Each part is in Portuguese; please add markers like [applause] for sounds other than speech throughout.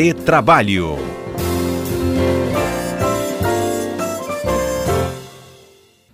Retrabalho.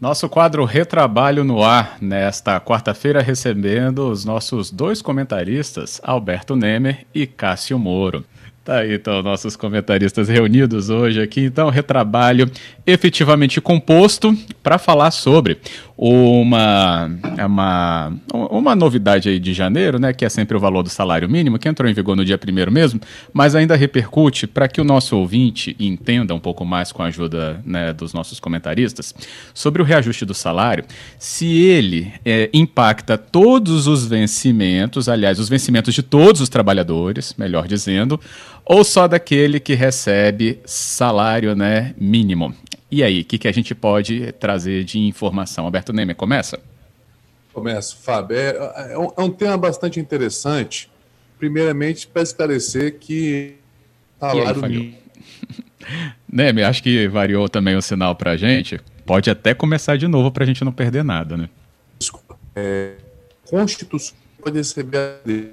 Nosso quadro Retrabalho no ar, nesta quarta-feira, recebendo os nossos dois comentaristas, Alberto Nemer e Cássio Moro. Tá aí, então, nossos comentaristas reunidos hoje aqui. Então, retrabalho efetivamente composto para falar sobre uma, uma, uma novidade aí de janeiro, né, que é sempre o valor do salário mínimo, que entrou em vigor no dia primeiro mesmo, mas ainda repercute para que o nosso ouvinte entenda um pouco mais com a ajuda né, dos nossos comentaristas sobre o reajuste do salário, se ele é, impacta todos os vencimentos, aliás, os vencimentos de todos os trabalhadores, melhor dizendo, ou só daquele que recebe salário né, mínimo. E aí, o que, que a gente pode trazer de informação? Alberto Nemer, começa? Começo, Fábio. É, é, um, é um tema bastante interessante. Primeiramente, para esclarecer que salário mínimo. [laughs] Nemer, acho que variou também o sinal para a gente. Pode até começar de novo para a gente não perder nada, né? Desculpa. É, Constituição pode receber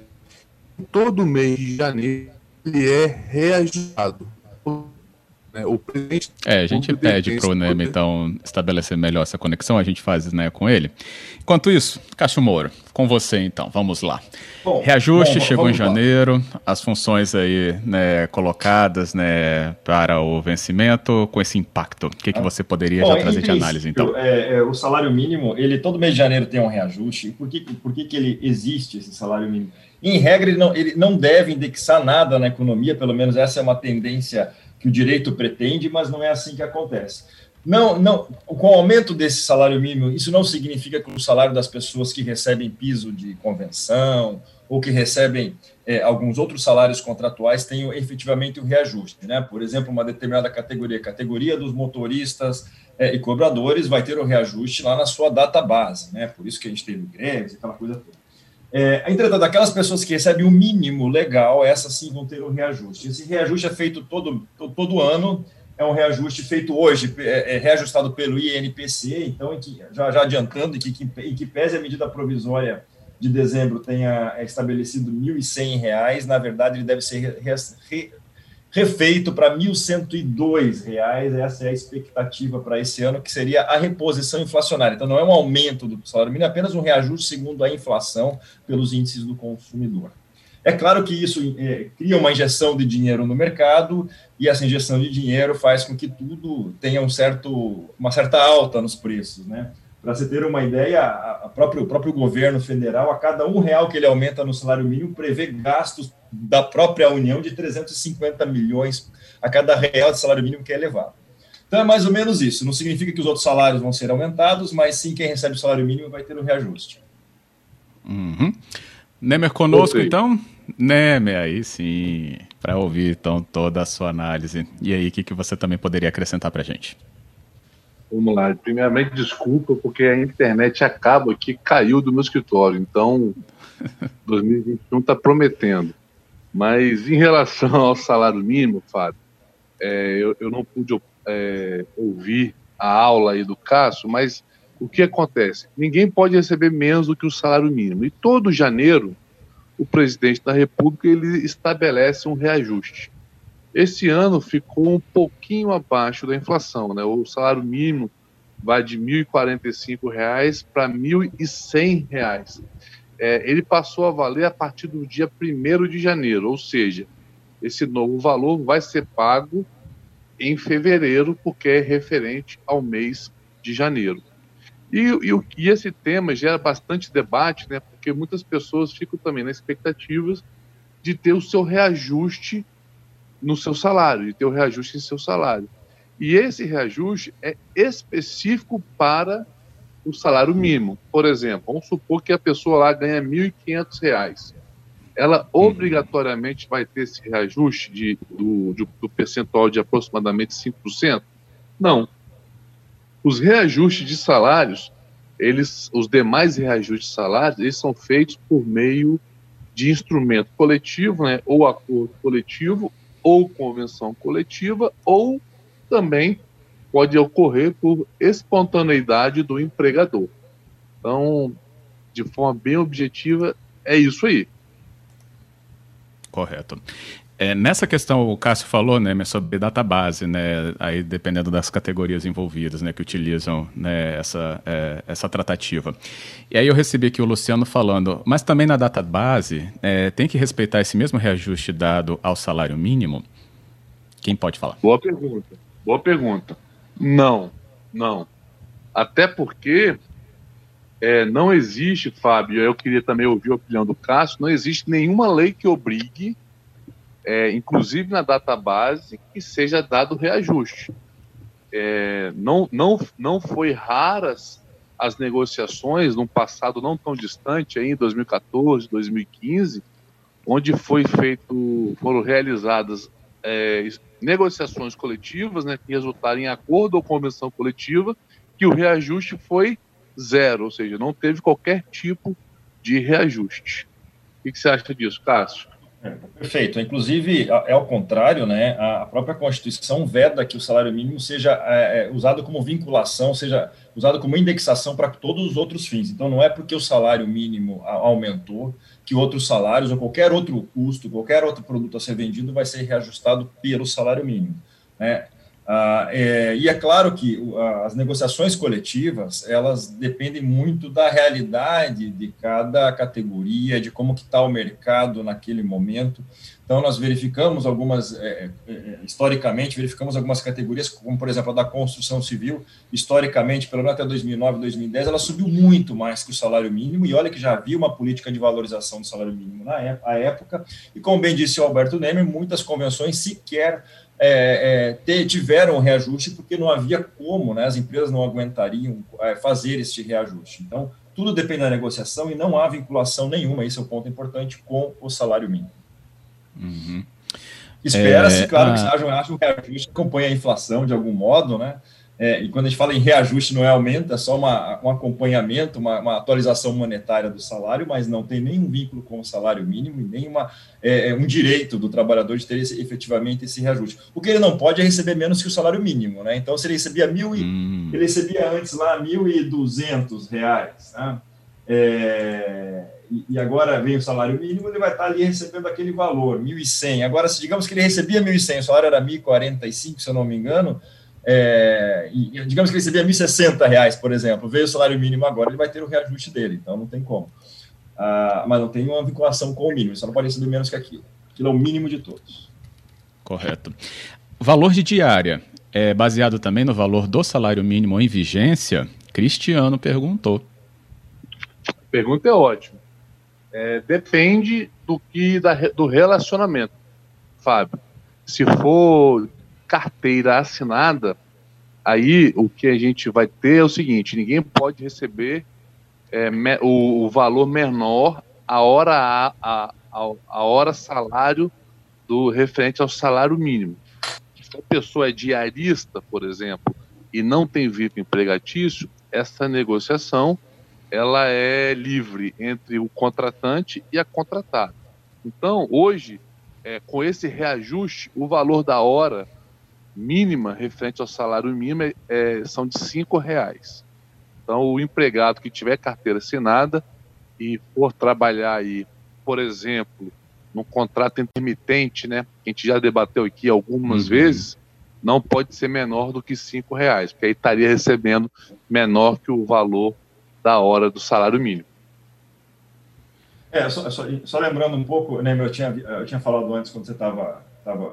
todo mês de janeiro ele é reajustado né? O presidente é, a gente pede para o NEM, então, estabelecer melhor essa conexão, a gente faz né, com ele. Enquanto isso, Cássio Moro, com você então, vamos lá. Bom, Reajuste bom, chegou em janeiro, lá. as funções aí né, colocadas né, para o vencimento, com esse impacto, o que, que ah. você poderia bom, já trazer de análise então? É, é, o salário mínimo, ele todo mês de janeiro tem um reajuste, por que, por que, que ele existe, esse salário mínimo? Em regra, ele não, ele não deve indexar nada na economia, pelo menos essa é uma tendência que o direito pretende, mas não é assim que acontece. Não, não, com o aumento desse salário mínimo, isso não significa que o salário das pessoas que recebem piso de convenção ou que recebem é, alguns outros salários contratuais tenham efetivamente o um reajuste. Né? Por exemplo, uma determinada categoria, categoria dos motoristas é, e cobradores, vai ter o reajuste lá na sua data base. Né? Por isso que a gente teve greves, aquela coisa toda. É, entretanto, aquelas pessoas que recebem o mínimo legal, essas sim vão ter o um reajuste. Esse reajuste é feito todo, todo ano, é um reajuste feito hoje, é, é reajustado pelo INPC, então, que, já, já adiantando, que, que, em que pese a medida provisória de dezembro tenha estabelecido R$ 1.100, na verdade, ele deve ser re, re, refeito para R$ 1.102. Essa é a expectativa para esse ano, que seria a reposição inflacionária. Então, não é um aumento do salário mínimo, é apenas um reajuste segundo a inflação pelos índices do consumidor. É claro que isso é, cria uma injeção de dinheiro no mercado e essa injeção de dinheiro faz com que tudo tenha um certo, uma certa alta nos preços, né? Para você ter uma ideia, a, próprio, o próprio governo federal, a cada um real que ele aumenta no salário mínimo, prevê gastos da própria União de 350 milhões a cada real de salário mínimo que é elevado. Então é mais ou menos isso. Não significa que os outros salários vão ser aumentados, mas sim quem recebe o salário mínimo vai ter um reajuste. Uhum. Nemer conosco, então? Nemer, aí sim, para ouvir então toda a sua análise. E aí, o que, que você também poderia acrescentar para a gente? Vamos lá. Primeiramente, desculpa, porque a internet acaba aqui, caiu do meu escritório. Então, [laughs] 2021 está prometendo. Mas em relação ao salário mínimo, Fábio, é, eu, eu, não pude é, ouvir a aula aí do Cássio, mas o que acontece? Ninguém pode receber menos do que o salário mínimo. E todo janeiro, o presidente da República ele estabelece um reajuste. Esse ano ficou um pouquinho abaixo da inflação, né? O salário mínimo vai de R$ 1.045 para R$ 1.100. É, ele passou a valer a partir do dia 1 de janeiro, ou seja, esse novo valor vai ser pago em fevereiro, porque é referente ao mês de janeiro. E, e, e esse tema gera bastante debate, né, porque muitas pessoas ficam também na expectativa de ter o seu reajuste no seu salário, e ter o reajuste em seu salário. E esse reajuste é específico para o salário mínimo. Por exemplo, vamos supor que a pessoa lá ganha R$ 1.500. Ela uhum. obrigatoriamente vai ter esse reajuste de, do, de, do percentual de aproximadamente 5%? Não. Os reajustes de salários, eles, os demais reajustes de salários, eles são feitos por meio de instrumento coletivo, né, ou acordo coletivo, ou convenção coletiva, ou também pode ocorrer por espontaneidade do empregador. Então, de forma bem objetiva, é isso aí. Correto. É, nessa questão, o Cássio falou, né, sobre database, né, aí dependendo das categorias envolvidas, né, que utilizam né, essa, é, essa tratativa. E aí eu recebi aqui o Luciano falando, mas também na database é, tem que respeitar esse mesmo reajuste dado ao salário mínimo? Quem pode falar? Boa pergunta. Boa pergunta. Não, não. Até porque é, não existe, Fábio, eu queria também ouvir a opinião do Cássio, não existe nenhuma lei que obrigue é, inclusive na database, que seja dado reajuste. É, não, não, não foi raras as negociações num passado não tão distante, aí, em 2014, 2015, onde foi feito, foram realizadas é, negociações coletivas, né, que resultaram em acordo ou convenção coletiva, que o reajuste foi zero, ou seja, não teve qualquer tipo de reajuste. O que você acha disso, Cássio? Perfeito. Inclusive, é ao contrário, né? A própria Constituição veda que o salário mínimo seja é, é, usado como vinculação, seja usado como indexação para todos os outros fins. Então, não é porque o salário mínimo aumentou que outros salários ou qualquer outro custo, qualquer outro produto a ser vendido vai ser reajustado pelo salário mínimo. Né? Ah, é, e é claro que as negociações coletivas elas dependem muito da realidade de cada categoria, de como que está o mercado naquele momento. Então nós verificamos algumas, é, é, é, historicamente verificamos algumas categorias, como por exemplo a da construção civil, historicamente, pelo menos até 2009, 2010, ela subiu muito mais que o salário mínimo. E olha que já havia uma política de valorização do salário mínimo na época. E como bem disse o Alberto Neme, muitas convenções sequer é, é, tiveram reajuste porque não havia como, né, as empresas não aguentariam é, fazer este reajuste. Então, tudo depende da negociação e não há vinculação nenhuma, esse é o ponto importante, com o salário mínimo. Uhum. Espera-se, é, claro, a... que haja um reajuste que acompanhe a inflação de algum modo, né? É, e quando a gente fala em reajuste, não é aumento, é só uma, um acompanhamento, uma, uma, atualização monetária do salário, mas não tem nenhum vínculo com o salário mínimo e nem uma, é, é, um direito do trabalhador de ter esse, efetivamente esse reajuste. O que ele não pode é receber menos que o salário mínimo, né? Então, se ele recebia mil e, hum. ele recebia antes lá mil e duzentos reais, né? É, e agora vem o salário mínimo, ele vai estar ali recebendo aquele valor, 1.100. Agora, se digamos que ele recebia 1.100, o salário era 1.045, se eu não me engano, é, e, digamos que ele recebia 1.060 reais, por exemplo, veio o salário mínimo agora, ele vai ter o reajuste dele, então não tem como. Ah, mas não tem uma vinculação com o mínimo, só não pode receber menos que aquilo. Aquilo é o mínimo de todos. Correto. Valor de diária é baseado também no valor do salário mínimo em vigência? Cristiano perguntou. A pergunta é ótima. É, depende do que da, do relacionamento, Fábio. Se for carteira assinada, aí o que a gente vai ter é o seguinte: ninguém pode receber é, me, o, o, valor menor a hora a, a, a, hora salário do referente ao salário mínimo. Se a pessoa é diarista, por exemplo, e não tem vínculo empregatício, essa negociação ela é livre entre o contratante e a contratada. Então, hoje, é, com esse reajuste, o valor da hora mínima referente ao salário mínimo é, é, são de cinco reais. Então, o empregado que tiver carteira assinada e for trabalhar aí, por exemplo, no contrato intermitente, né, que a gente já debateu aqui algumas uhum. vezes, não pode ser menor do que cinco reais, porque aí estaria recebendo menor que o valor da hora do salário mínimo. É, só, só, só lembrando um pouco, né, eu tinha, eu tinha falado antes quando você estava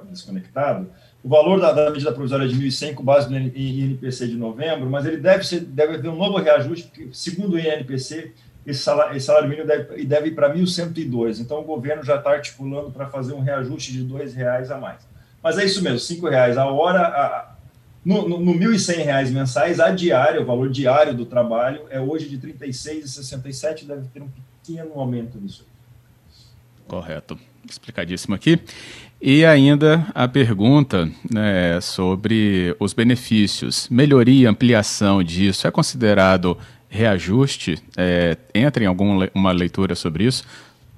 desconectado, o valor da, da medida provisória é de 1.100 com base no INPC de novembro, mas ele deve, ser, deve haver um novo reajuste, porque, segundo o INPC, esse salário, esse salário mínimo deve, deve ir para 1.102. Então, o governo já está articulando para fazer um reajuste de R$ reais a mais. Mas é isso mesmo, R$ reais a hora. A, no, no, no 1.100 reais mensais, a diária, o valor diário do trabalho, é hoje de R$ 36,67, deve ter um pequeno aumento nisso. Correto. Explicadíssimo aqui. E ainda a pergunta né, sobre os benefícios. Melhoria, ampliação disso é considerado reajuste? É, entra em alguma leitura sobre isso?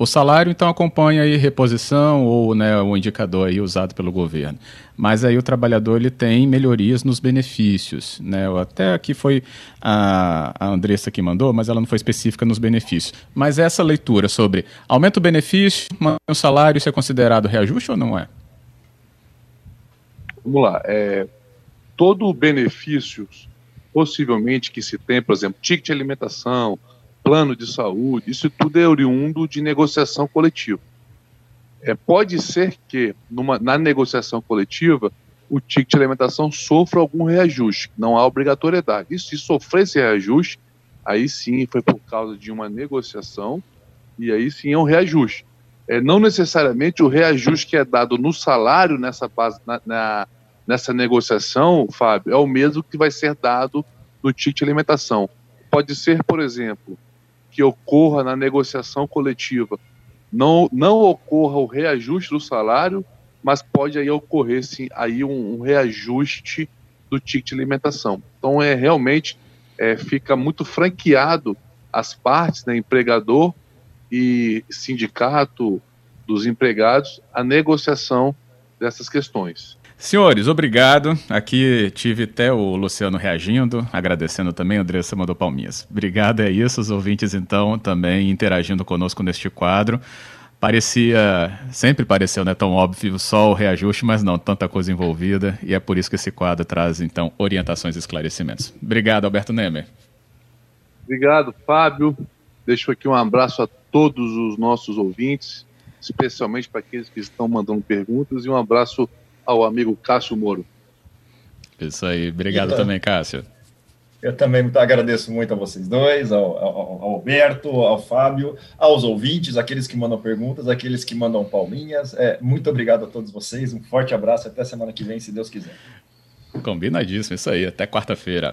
O salário, então, acompanha aí reposição ou né, o indicador aí usado pelo governo. Mas aí o trabalhador ele tem melhorias nos benefícios. Né? Até aqui foi a, Andressa que mandou, mas ela não foi específica nos benefícios. Mas essa leitura sobre aumenta o benefício, o salário, isso é considerado reajuste ou não é? vamos lá, é, todo benefício possivelmente que se tem, por exemplo, ticket de alimentação, plano de saúde, isso tudo é oriundo de negociação coletiva. É, pode ser que numa, na negociação coletiva o ticket de alimentação sofra algum reajuste, não há obrigatoriedade. E se sofrer esse reajuste, aí sim foi por causa de uma negociação e aí sim é um reajuste. É, não necessariamente o reajuste que é dado no salário nessa base, na, na, nessa negociação, Fábio, é o mesmo que vai ser dado no ticket de alimentação. Pode ser, por exemplo, que ocorra na negociação coletiva, não, não ocorra o reajuste do salário, mas pode aí ocorrer sim aí um, um reajuste do ticket de alimentação. Então é realmente é, fica muito franqueado as partes, né, empregador e sindicato dos empregados, a negociação dessas questões. Senhores, obrigado. Aqui tive até o Luciano reagindo, agradecendo também, a Andressa mandou palminhas. Obrigado, é isso. Os ouvintes, então, também interagindo conosco neste quadro. Parecia, sempre pareceu né, tão óbvio só o reajuste, mas não, tanta coisa envolvida, e é por isso que esse quadro traz, então, orientações e esclarecimentos. Obrigado, Alberto Nemer. Obrigado, Fábio. Deixo aqui um abraço a todos os nossos ouvintes, especialmente para aqueles que estão mandando perguntas, e um abraço ao amigo Cássio Moro. Isso aí, obrigado então, também, Cássio. Eu também agradeço muito a vocês dois, ao, ao, ao, Alberto, ao Fábio, aos ouvintes, aqueles que mandam perguntas, aqueles que mandam palminhas. É, muito obrigado a todos vocês, um forte abraço, até semana que vem, se Deus quiser. Combinadíssimo, isso aí, até quarta-feira.